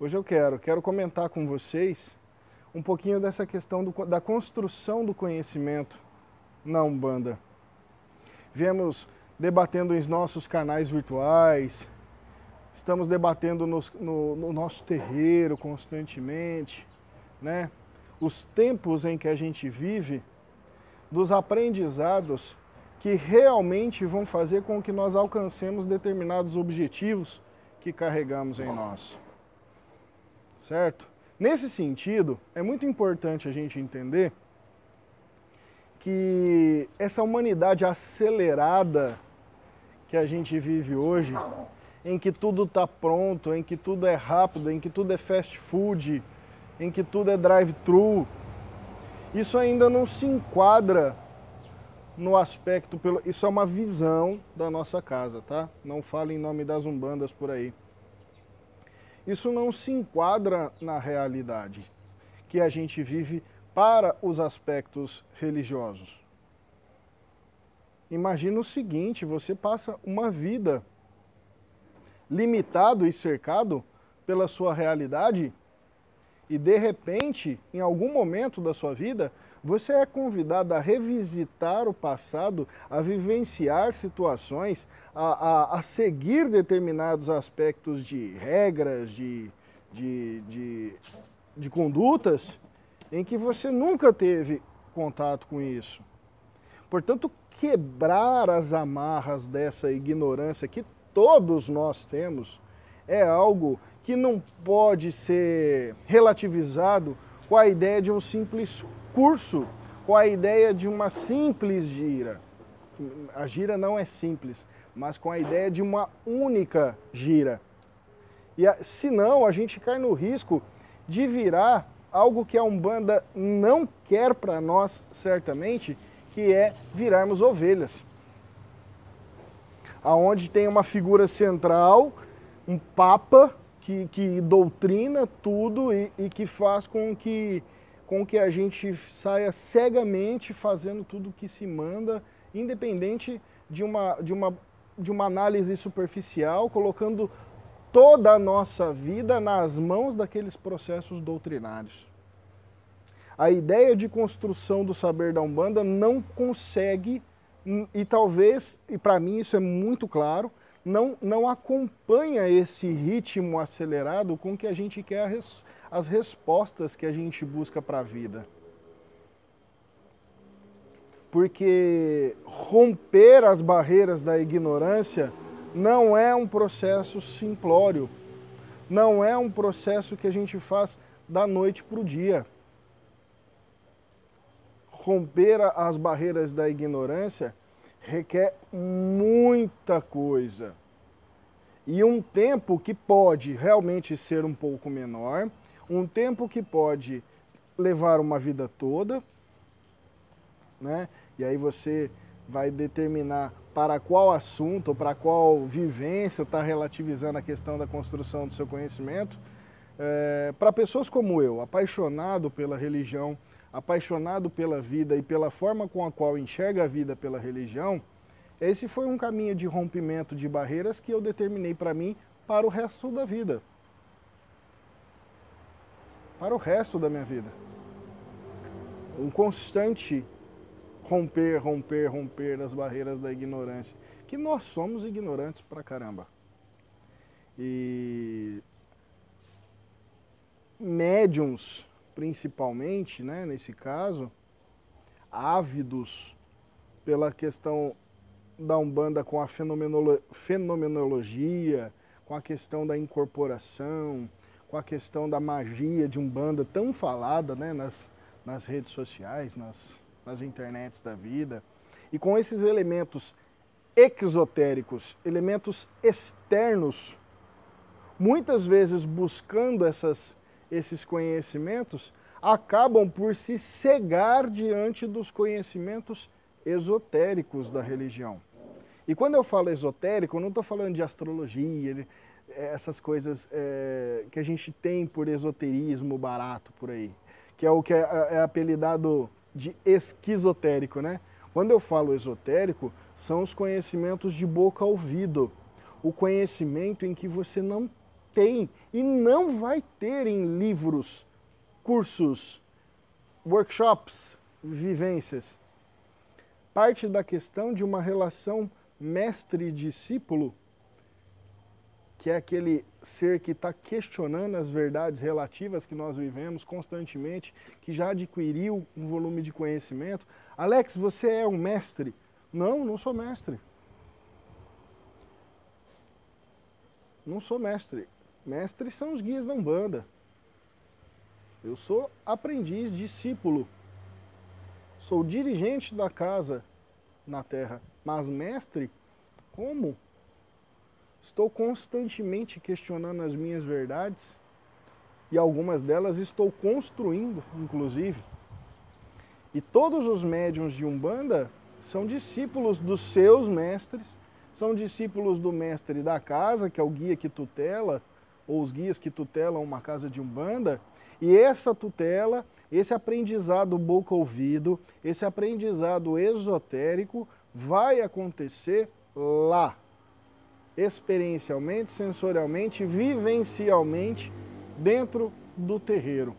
Hoje eu quero, quero comentar com vocês um pouquinho dessa questão do, da construção do conhecimento na Umbanda. Viemos debatendo em nossos canais virtuais, estamos debatendo nos, no, no nosso terreiro constantemente, né? Os tempos em que a gente vive, dos aprendizados que realmente vão fazer com que nós alcancemos determinados objetivos que carregamos em nós. Certo? Nesse sentido, é muito importante a gente entender que essa humanidade acelerada que a gente vive hoje, em que tudo está pronto, em que tudo é rápido, em que tudo é fast food, em que tudo é drive-thru, isso ainda não se enquadra no aspecto pelo isso é uma visão da nossa casa, tá? Não fale em nome das umbandas por aí. Isso não se enquadra na realidade que a gente vive para os aspectos religiosos. Imagina o seguinte, você passa uma vida limitado e cercado pela sua realidade e de repente, em algum momento da sua vida, você é convidado a revisitar o passado, a vivenciar situações, a, a, a seguir determinados aspectos de regras, de, de, de, de condutas, em que você nunca teve contato com isso. Portanto, quebrar as amarras dessa ignorância que todos nós temos é algo que não pode ser relativizado com a ideia de um simples curso com a ideia de uma simples gira. A gira não é simples, mas com a ideia de uma única gira. E a, senão a gente cai no risco de virar algo que a Umbanda não quer para nós, certamente, que é virarmos ovelhas. Aonde tem uma figura central, um papa que, que doutrina tudo e, e que faz com que com que a gente saia cegamente fazendo tudo o que se manda, independente de uma, de uma, de uma análise superficial, colocando toda a nossa vida nas mãos daqueles processos doutrinários. A ideia de construção do saber da Umbanda não consegue, e talvez, e para mim isso é muito claro, não, não acompanha esse ritmo acelerado com que a gente quer a res, as respostas que a gente busca para a vida. Porque romper as barreiras da ignorância não é um processo simplório, não é um processo que a gente faz da noite para o dia. Romper as barreiras da ignorância requer muita coisa. E um tempo que pode realmente ser um pouco menor, um tempo que pode levar uma vida toda, né? E aí você vai determinar para qual assunto ou para qual vivência está relativizando a questão da construção do seu conhecimento. É, para pessoas como eu, apaixonado pela religião, apaixonado pela vida e pela forma com a qual enxerga a vida pela religião, esse foi um caminho de rompimento de barreiras que eu determinei para mim para o resto da vida para o resto da minha vida. Um constante romper, romper, romper das barreiras da ignorância. Que nós somos ignorantes pra caramba. E médiums, principalmente, né, nesse caso, ávidos pela questão da Umbanda com a fenomenologia, com a questão da incorporação, com a questão da magia de Umbanda tão falada né, nas, nas redes sociais, nas, nas internets da vida, e com esses elementos exotéricos, elementos externos, muitas vezes buscando essas, esses conhecimentos, acabam por se cegar diante dos conhecimentos esotéricos da religião. E quando eu falo esotérico, eu não estou falando de astrologia, essas coisas é, que a gente tem por esoterismo barato por aí, que é o que é, é apelidado de esquizotérico, né? Quando eu falo esotérico, são os conhecimentos de boca a ouvido, o conhecimento em que você não tem e não vai ter em livros, cursos, workshops, vivências. Parte da questão de uma relação mestre-discípulo, que é aquele ser que está questionando as verdades relativas que nós vivemos constantemente, que já adquiriu um volume de conhecimento. Alex, você é um mestre? Não, não sou mestre. Não sou mestre. Mestres são os guias da Umbanda. Eu sou aprendiz, discípulo. Sou dirigente da casa na terra. Mas mestre, como? Estou constantemente questionando as minhas verdades e algumas delas estou construindo, inclusive. E todos os médiums de Umbanda são discípulos dos seus mestres, são discípulos do mestre da casa, que é o guia que tutela, ou os guias que tutelam uma casa de Umbanda, e essa tutela, esse aprendizado boca-ouvido, esse aprendizado esotérico vai acontecer lá, experiencialmente, sensorialmente, vivencialmente, dentro do terreiro.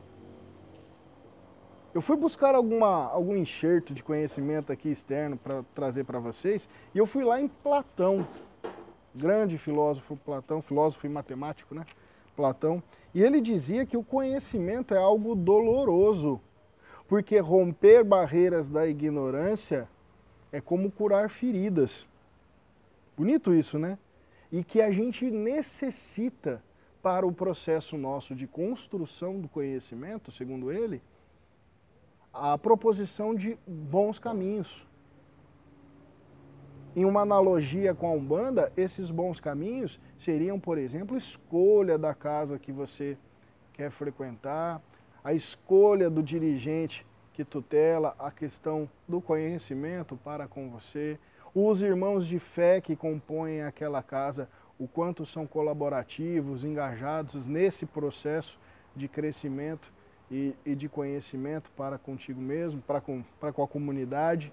Eu fui buscar alguma, algum enxerto de conhecimento aqui externo para trazer para vocês, e eu fui lá em Platão, grande filósofo Platão, filósofo e matemático, né? Platão, e ele dizia que o conhecimento é algo doloroso, porque romper barreiras da ignorância é como curar feridas. Bonito isso, né? E que a gente necessita para o processo nosso de construção do conhecimento, segundo ele, a proposição de bons caminhos. Em uma analogia com a Umbanda, esses bons caminhos seriam, por exemplo, escolha da casa que você quer frequentar, a escolha do dirigente que tutela a questão do conhecimento para com você, os irmãos de fé que compõem aquela casa, o quanto são colaborativos, engajados nesse processo de crescimento e, e de conhecimento para contigo mesmo, para com, para com a comunidade.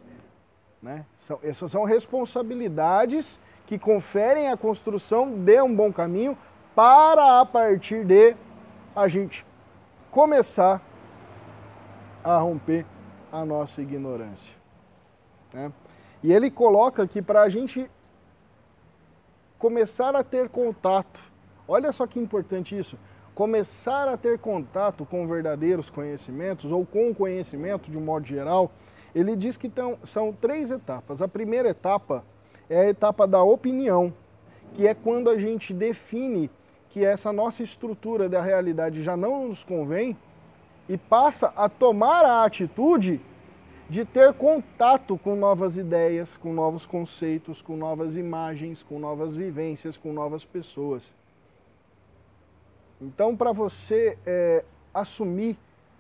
Né? São, essas são responsabilidades que conferem a construção de um bom caminho para, a partir de, a gente começar a romper a nossa ignorância. Né? E ele coloca aqui para a gente começar a ter contato. Olha só que importante isso. Começar a ter contato com verdadeiros conhecimentos ou com o conhecimento de um modo geral ele diz que tão, são três etapas. A primeira etapa é a etapa da opinião, que é quando a gente define que essa nossa estrutura da realidade já não nos convém e passa a tomar a atitude de ter contato com novas ideias, com novos conceitos, com novas imagens, com novas vivências, com novas pessoas. Então, para você é, assumir,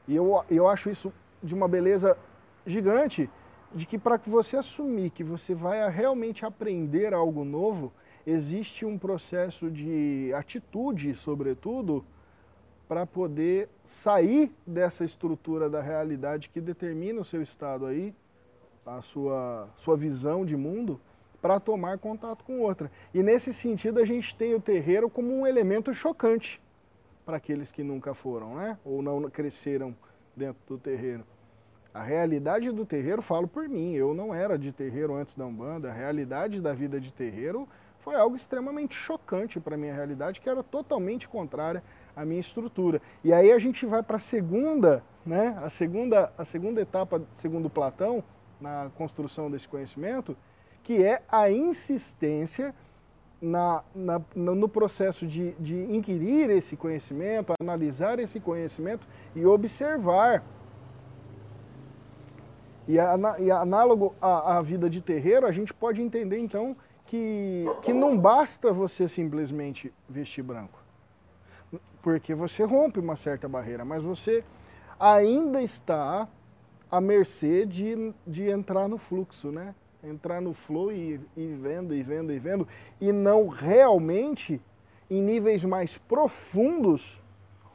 e eu, eu acho isso de uma beleza gigante de que para que você assumir que você vai realmente aprender algo novo, existe um processo de atitude, sobretudo, para poder sair dessa estrutura da realidade que determina o seu estado aí, a sua, sua visão de mundo, para tomar contato com outra. E nesse sentido a gente tem o terreiro como um elemento chocante para aqueles que nunca foram, né? Ou não cresceram dentro do terreiro. A realidade do terreiro, falo por mim, eu não era de terreiro antes da Umbanda, a realidade da vida de terreiro foi algo extremamente chocante para a minha realidade, que era totalmente contrária à minha estrutura. E aí a gente vai para a segunda, né, a segunda, a segunda etapa, segundo Platão, na construção desse conhecimento, que é a insistência na, na, no processo de, de inquirir esse conhecimento, analisar esse conhecimento e observar e, e análogo à, à vida de terreiro, a gente pode entender então que, que não basta você simplesmente vestir branco. Porque você rompe uma certa barreira, mas você ainda está à mercê de, de entrar no fluxo, né? Entrar no flow e ir vendo, e vendo, e vendo, e não realmente em níveis mais profundos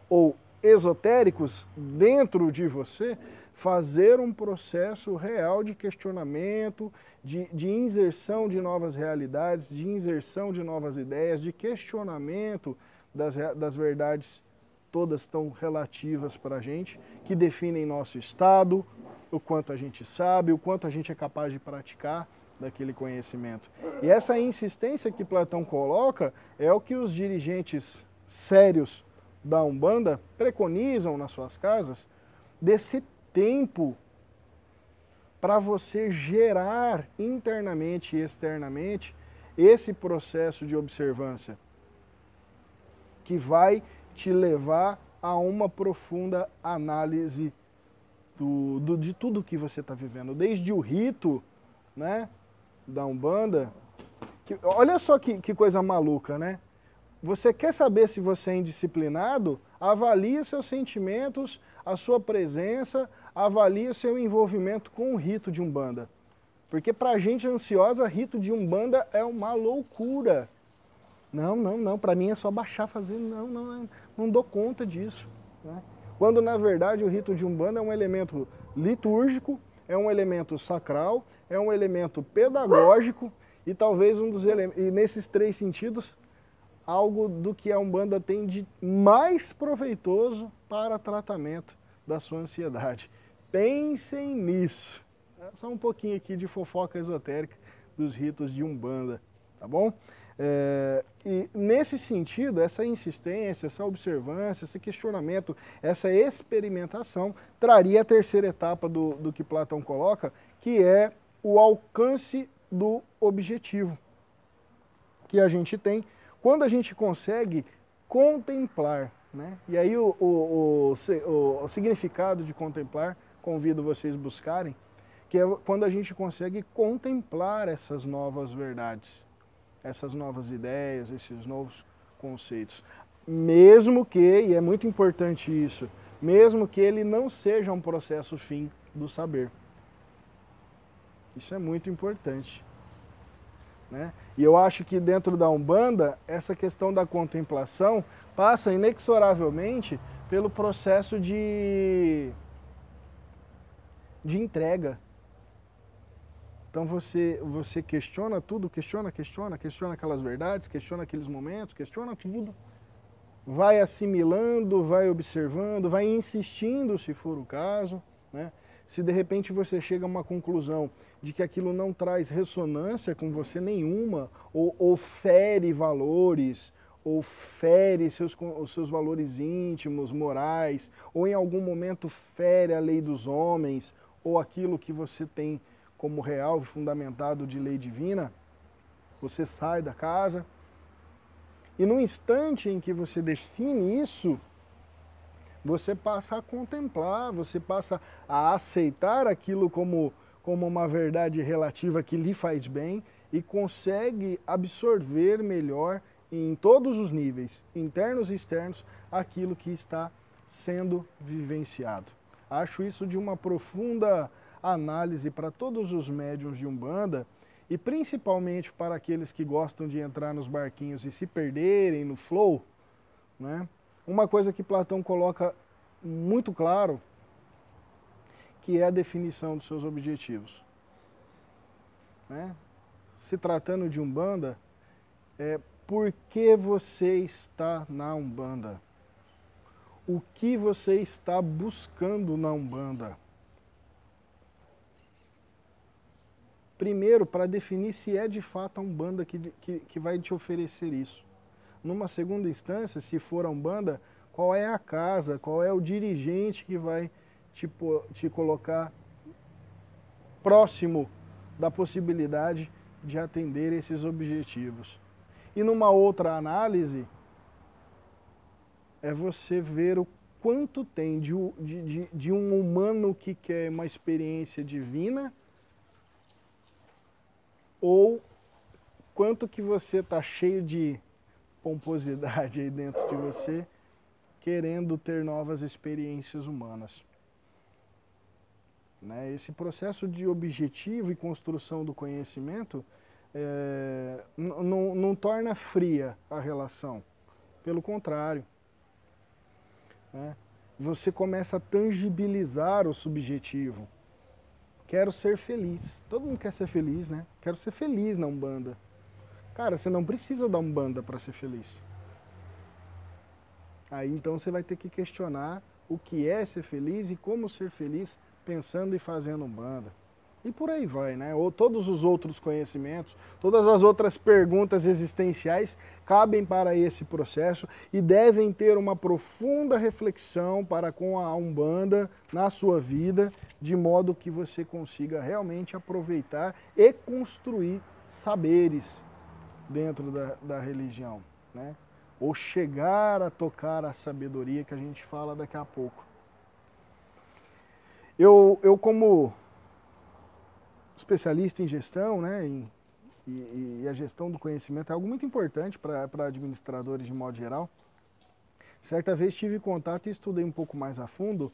ou esotéricos dentro de você, fazer um processo real de questionamento, de, de inserção de novas realidades, de inserção de novas ideias, de questionamento das, das verdades todas tão relativas para a gente, que definem nosso estado, o quanto a gente sabe, o quanto a gente é capaz de praticar daquele conhecimento. E essa insistência que Platão coloca é o que os dirigentes sérios da Umbanda preconizam nas suas casas, desse tempo para você gerar internamente e externamente esse processo de observância que vai te levar a uma profunda análise do, do de tudo que você está vivendo, desde o rito né, da Umbanda. Que, olha só que, que coisa maluca, né? Você quer saber se você é indisciplinado? Avalie seus sentimentos, a sua presença, avalie seu envolvimento com o rito de Umbanda. Porque para gente ansiosa, rito de Umbanda é uma loucura. Não, não, não, para mim é só baixar, fazer, não, não, não dou conta disso. Né? Quando na verdade o rito de Umbanda é um elemento litúrgico, é um elemento sacral, é um elemento pedagógico e talvez um dos elementos, e nesses três sentidos, algo do que a Umbanda tem de mais proveitoso para tratamento da sua ansiedade. Pensem nisso. É só um pouquinho aqui de fofoca esotérica dos ritos de Umbanda, tá bom? É, e nesse sentido, essa insistência, essa observância, esse questionamento, essa experimentação traria a terceira etapa do, do que Platão coloca, que é o alcance do objetivo que a gente tem quando a gente consegue contemplar. Né? E aí o, o, o, o significado de contemplar, convido vocês buscarem, que é quando a gente consegue contemplar essas novas verdades essas novas ideias, esses novos conceitos. Mesmo que, e é muito importante isso, mesmo que ele não seja um processo fim do saber. Isso é muito importante. Né? E eu acho que dentro da Umbanda, essa questão da contemplação passa inexoravelmente pelo processo de, de entrega. Então você, você questiona tudo, questiona, questiona, questiona aquelas verdades, questiona aqueles momentos, questiona tudo. Vai assimilando, vai observando, vai insistindo se for o caso. Né? Se de repente você chega a uma conclusão de que aquilo não traz ressonância com você nenhuma, ou, ou fere valores, ou fere seus, os seus valores íntimos, morais, ou em algum momento fere a lei dos homens, ou aquilo que você tem como real fundamentado de lei divina, você sai da casa e no instante em que você define isso, você passa a contemplar, você passa a aceitar aquilo como, como uma verdade relativa que lhe faz bem e consegue absorver melhor em todos os níveis, internos e externos, aquilo que está sendo vivenciado. Acho isso de uma profunda análise para todos os médiums de Umbanda e principalmente para aqueles que gostam de entrar nos barquinhos e se perderem no flow, né? uma coisa que Platão coloca muito claro, que é a definição dos seus objetivos. Né? Se tratando de Umbanda, é por que você está na Umbanda? O que você está buscando na Umbanda? Primeiro, para definir se é de fato a Umbanda que, que, que vai te oferecer isso. Numa segunda instância, se for a Umbanda, qual é a casa, qual é o dirigente que vai te, te colocar próximo da possibilidade de atender esses objetivos. E numa outra análise, é você ver o quanto tem de, de, de um humano que quer uma experiência divina ou quanto que você está cheio de pomposidade aí dentro de você, querendo ter novas experiências humanas. Né? Esse processo de objetivo e construção do conhecimento é, não torna fria a relação, pelo contrário. Né? Você começa a tangibilizar o subjetivo. Quero ser feliz. Todo mundo quer ser feliz, né? Quero ser feliz na Umbanda. Cara, você não precisa da Umbanda para ser feliz. Aí então você vai ter que questionar o que é ser feliz e como ser feliz pensando e fazendo banda. E por aí vai, né? Ou todos os outros conhecimentos, todas as outras perguntas existenciais cabem para esse processo e devem ter uma profunda reflexão para com a Umbanda na sua vida, de modo que você consiga realmente aproveitar e construir saberes dentro da, da religião, né? Ou chegar a tocar a sabedoria que a gente fala daqui a pouco. Eu, eu como especialista em gestão, né, em, e, e, a gestão do conhecimento é algo muito importante para administradores de modo geral. Certa vez tive contato e estudei um pouco mais a fundo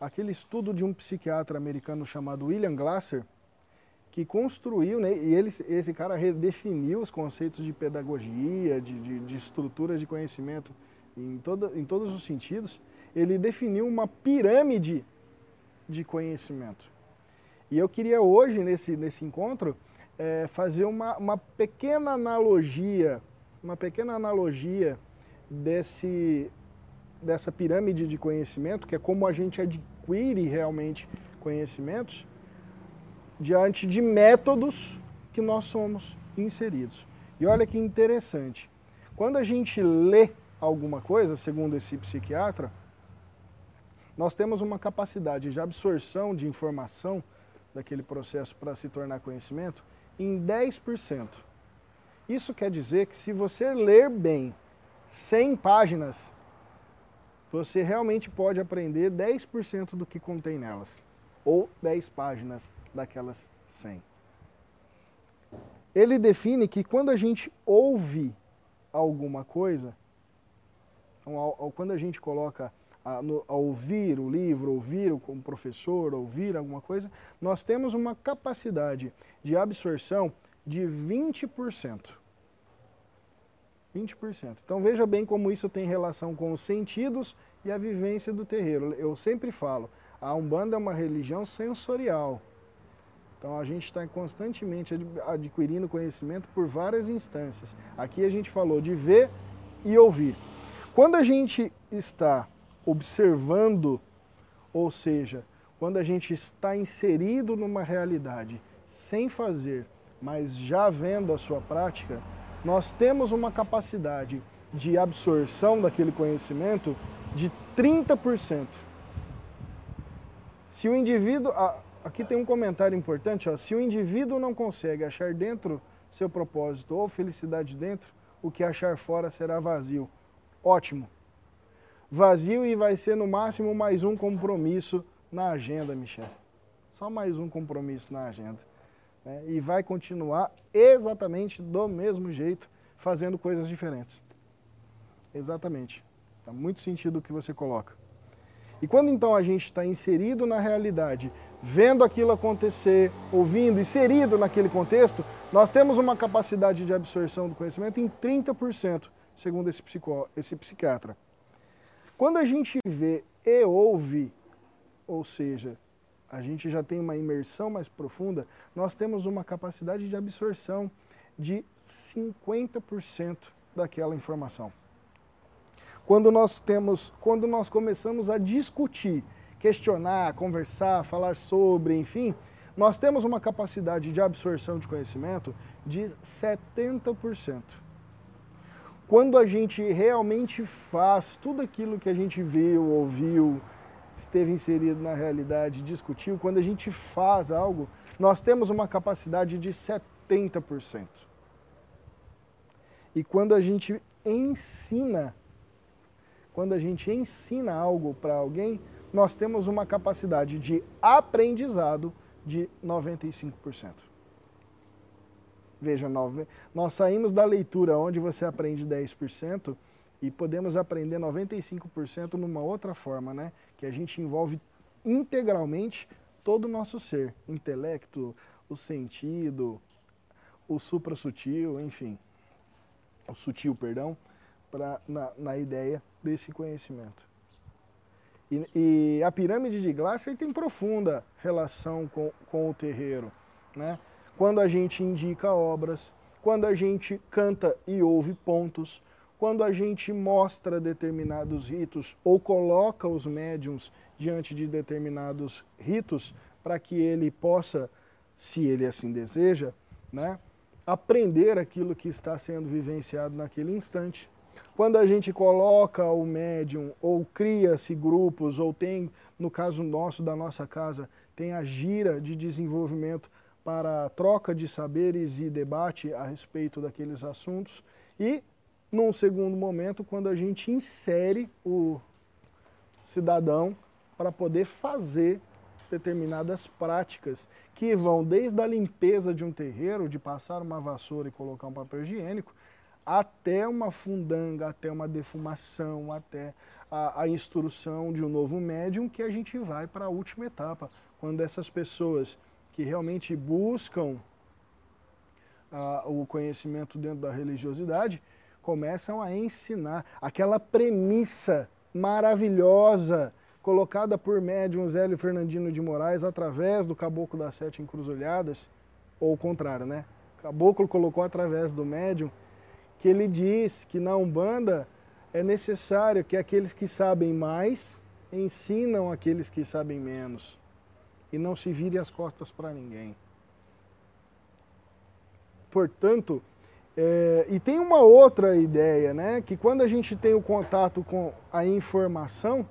aquele estudo de um psiquiatra americano chamado William Glasser, que construiu, né, e ele, esse cara redefiniu os conceitos de pedagogia, de, de, de estruturas de conhecimento em, toda, em todos os sentidos. Ele definiu uma pirâmide de conhecimento. E eu queria hoje, nesse, nesse encontro, é, fazer uma, uma pequena analogia, uma pequena analogia desse, dessa pirâmide de conhecimento, que é como a gente adquire realmente conhecimentos, diante de métodos que nós somos inseridos. E olha que interessante, quando a gente lê alguma coisa, segundo esse psiquiatra, nós temos uma capacidade de absorção de informação daquele processo para se tornar conhecimento em 10%. Isso quer dizer que se você ler bem 100 páginas, você realmente pode aprender 10% do que contém nelas, ou 10 páginas daquelas 100. Ele define que quando a gente ouve alguma coisa, quando a gente coloca a, no, a ouvir o livro, ouvir o como professor, ouvir alguma coisa, nós temos uma capacidade de absorção de 20%. 20%. Então veja bem como isso tem relação com os sentidos e a vivência do terreiro. Eu sempre falo, a Umbanda é uma religião sensorial. Então a gente está constantemente adquirindo conhecimento por várias instâncias. Aqui a gente falou de ver e ouvir. Quando a gente está observando, ou seja, quando a gente está inserido numa realidade sem fazer, mas já vendo a sua prática, nós temos uma capacidade de absorção daquele conhecimento de 30%. Se o indivíduo, aqui tem um comentário importante, ó, se o indivíduo não consegue achar dentro seu propósito ou felicidade dentro, o que achar fora será vazio. Ótimo vazio e vai ser no máximo mais um compromisso na agenda, Michel. Só mais um compromisso na agenda. Né? E vai continuar exatamente do mesmo jeito, fazendo coisas diferentes. Exatamente. Tá muito sentido o que você coloca. E quando então a gente está inserido na realidade, vendo aquilo acontecer, ouvindo, inserido naquele contexto, nós temos uma capacidade de absorção do conhecimento em 30%, segundo esse, psicó, esse psiquiatra. Quando a gente vê e ouve, ou seja, a gente já tem uma imersão mais profunda, nós temos uma capacidade de absorção de 50% daquela informação. Quando nós temos, quando nós começamos a discutir, questionar, conversar, falar sobre, enfim, nós temos uma capacidade de absorção de conhecimento de 70%. Quando a gente realmente faz tudo aquilo que a gente viu, ouviu, esteve inserido na realidade, discutiu, quando a gente faz algo, nós temos uma capacidade de 70%. E quando a gente ensina, quando a gente ensina algo para alguém, nós temos uma capacidade de aprendizado de 95%. Veja, nós saímos da leitura onde você aprende 10% e podemos aprender 95% numa outra forma, né? Que a gente envolve integralmente todo o nosso ser, intelecto, o sentido, o supra-sutil, enfim, o sutil, perdão, pra, na, na ideia desse conhecimento. E, e, a pirâmide de Glasser tem profunda relação com, com o terreiro, né? Quando a gente indica obras, quando a gente canta e ouve pontos, quando a gente mostra determinados ritos ou coloca os médiums diante de determinados ritos para que ele possa, se ele assim deseja, né, aprender aquilo que está sendo vivenciado naquele instante. Quando a gente coloca o médium ou cria-se grupos ou tem, no caso nosso da nossa casa, tem a gira de desenvolvimento para troca de saberes e debate a respeito daqueles assuntos. E num segundo momento quando a gente insere o cidadão para poder fazer determinadas práticas que vão desde a limpeza de um terreiro, de passar uma vassoura e colocar um papel higiênico, até uma fundanga, até uma defumação, até a, a instrução de um novo médium, que a gente vai para a última etapa, quando essas pessoas que realmente buscam o conhecimento dentro da religiosidade começam a ensinar aquela premissa maravilhosa colocada por médium Zélio Fernandino de Moraes através do Caboclo das Sete Encruzilhadas, ou o contrário, né? O Caboclo colocou através do médium, que ele diz que na Umbanda é necessário que aqueles que sabem mais ensinam aqueles que sabem menos e não se vire as costas para ninguém. Portanto, é, e tem uma outra ideia, né? Que quando a gente tem o contato com a informação,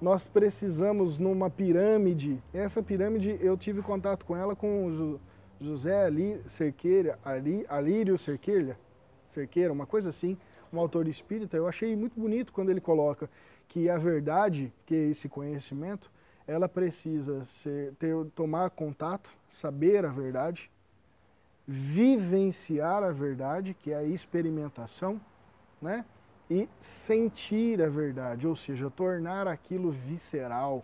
nós precisamos numa pirâmide. Essa pirâmide eu tive contato com ela com José Ali Cerqueira, Ali, Alírio Cerqueira, Cerqueira, uma coisa assim, um autor espírita. Eu achei muito bonito quando ele coloca que a verdade, que é esse conhecimento, ela precisa ser, ter, tomar contato, saber a verdade, vivenciar a verdade, que é a experimentação, né? e sentir a verdade, ou seja, tornar aquilo visceral.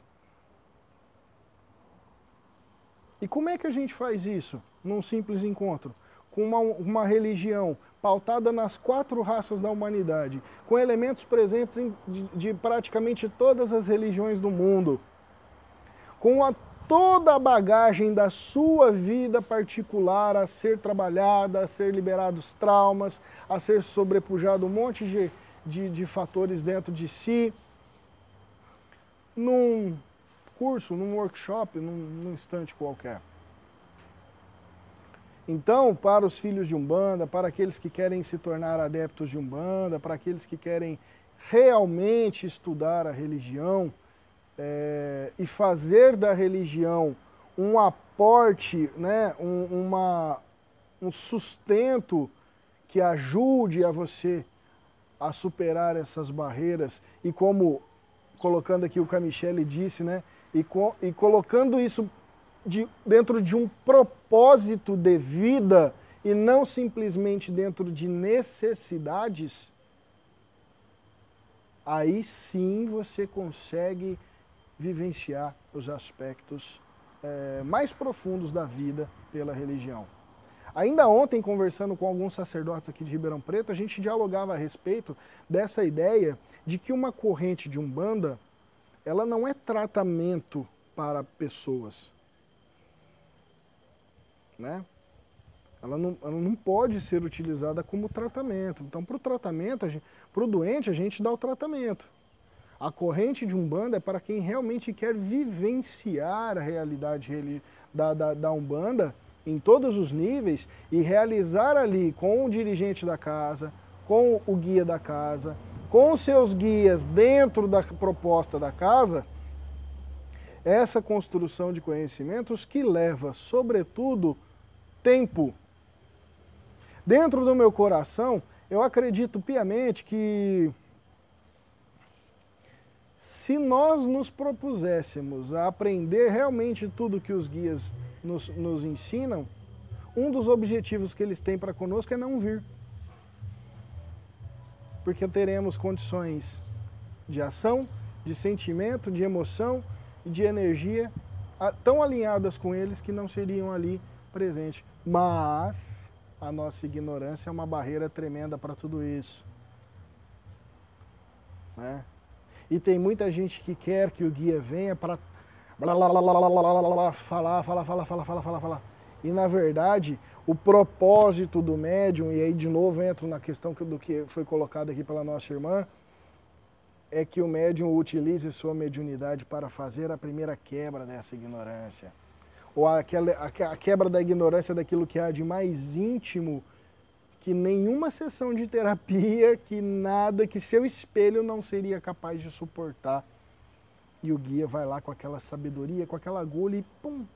E como é que a gente faz isso num simples encontro? Com uma, uma religião pautada nas quatro raças da humanidade, com elementos presentes em, de, de praticamente todas as religiões do mundo, com a, toda a bagagem da sua vida particular a ser trabalhada, a ser liberados traumas, a ser sobrepujado um monte de de, de fatores dentro de si, num curso, num workshop, num, num instante qualquer. Então, para os filhos de Umbanda, para aqueles que querem se tornar adeptos de Umbanda, para aqueles que querem realmente estudar a religião é, e fazer da religião um aporte, né, um, uma, um sustento que ajude a você a superar essas barreiras. E como, colocando aqui o que disse, né, e, co e colocando isso de, dentro de um propósito de vida e não simplesmente dentro de necessidades, aí sim você consegue vivenciar os aspectos é, mais profundos da vida pela religião. Ainda ontem, conversando com alguns sacerdotes aqui de Ribeirão Preto, a gente dialogava a respeito dessa ideia de que uma corrente de Umbanda, ela não é tratamento para pessoas. Né? Ela não, ela não pode ser utilizada como tratamento. Então, para o tratamento, para o doente, a gente dá o tratamento. A corrente de Umbanda é para quem realmente quer vivenciar a realidade da, da, da Umbanda em todos os níveis e realizar ali com o dirigente da casa, com o guia da casa, com seus guias dentro da proposta da casa, essa construção de conhecimentos que leva, sobretudo, tempo. Dentro do meu coração, eu acredito piamente que se nós nos propuséssemos a aprender realmente tudo que os guias nos, nos ensinam, um dos objetivos que eles têm para conosco é não vir. Porque teremos condições de ação, de sentimento, de emoção e de energia tão alinhadas com eles que não seriam ali presentes. Mas a nossa ignorância é uma barreira tremenda para tudo isso. Né? E tem muita gente que quer que o guia venha para falar, falar, falar, falar, falar, falar, falar. E na verdade, o propósito do médium, e aí de novo entro na questão do que foi colocado aqui pela nossa irmã, é que o médium utilize sua mediunidade para fazer a primeira quebra dessa ignorância. Ou aquela, a quebra da ignorância daquilo que há de mais íntimo, que nenhuma sessão de terapia, que nada, que seu espelho não seria capaz de suportar. E o guia vai lá com aquela sabedoria, com aquela agulha e pum,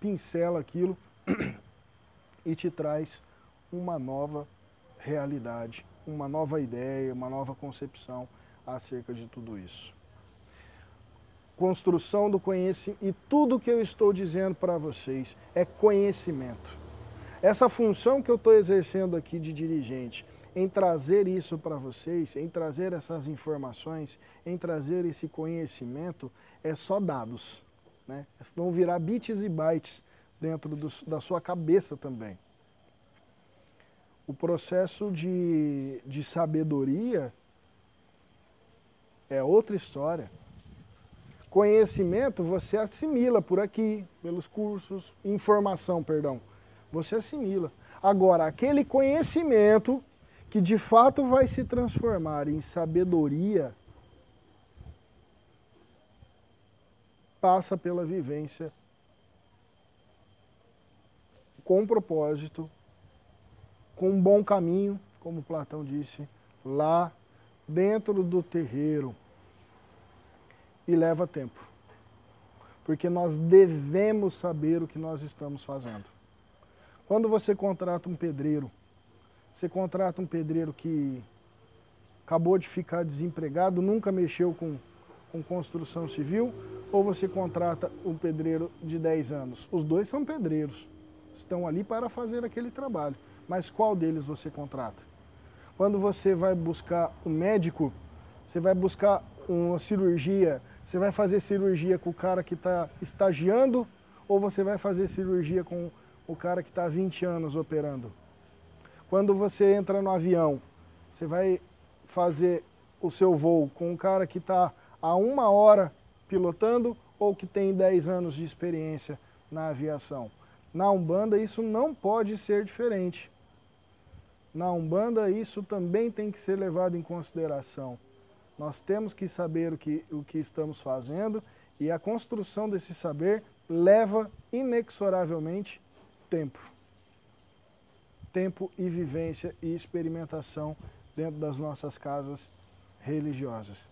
pincela aquilo e te traz uma nova realidade, uma nova ideia, uma nova concepção acerca de tudo isso. Construção do conhecimento, e tudo que eu estou dizendo para vocês é conhecimento. Essa função que eu estou exercendo aqui de dirigente, em trazer isso para vocês, em trazer essas informações, em trazer esse conhecimento, é só dados. Né? Vão virar bits e bytes dentro do, da sua cabeça também. O processo de, de sabedoria é outra história. Conhecimento você assimila por aqui, pelos cursos, informação, perdão, você assimila. Agora, aquele conhecimento que de fato vai se transformar em sabedoria, passa pela vivência com propósito, com um bom caminho, como Platão disse, lá dentro do terreiro. E leva tempo. Porque nós devemos saber o que nós estamos fazendo. Quando você contrata um pedreiro, você contrata um pedreiro que acabou de ficar desempregado, nunca mexeu com, com construção civil, ou você contrata um pedreiro de 10 anos? Os dois são pedreiros estão ali para fazer aquele trabalho. Mas qual deles você contrata? Quando você vai buscar um médico, você vai buscar uma cirurgia, você vai fazer cirurgia com o cara que está estagiando ou você vai fazer cirurgia com o cara que está há 20 anos operando? Quando você entra no avião, você vai fazer o seu voo com um cara que está há uma hora pilotando ou que tem 10 anos de experiência na aviação? Na Umbanda isso não pode ser diferente. Na Umbanda isso também tem que ser levado em consideração. Nós temos que saber o que, o que estamos fazendo e a construção desse saber leva inexoravelmente tempo. Tempo e vivência e experimentação dentro das nossas casas religiosas.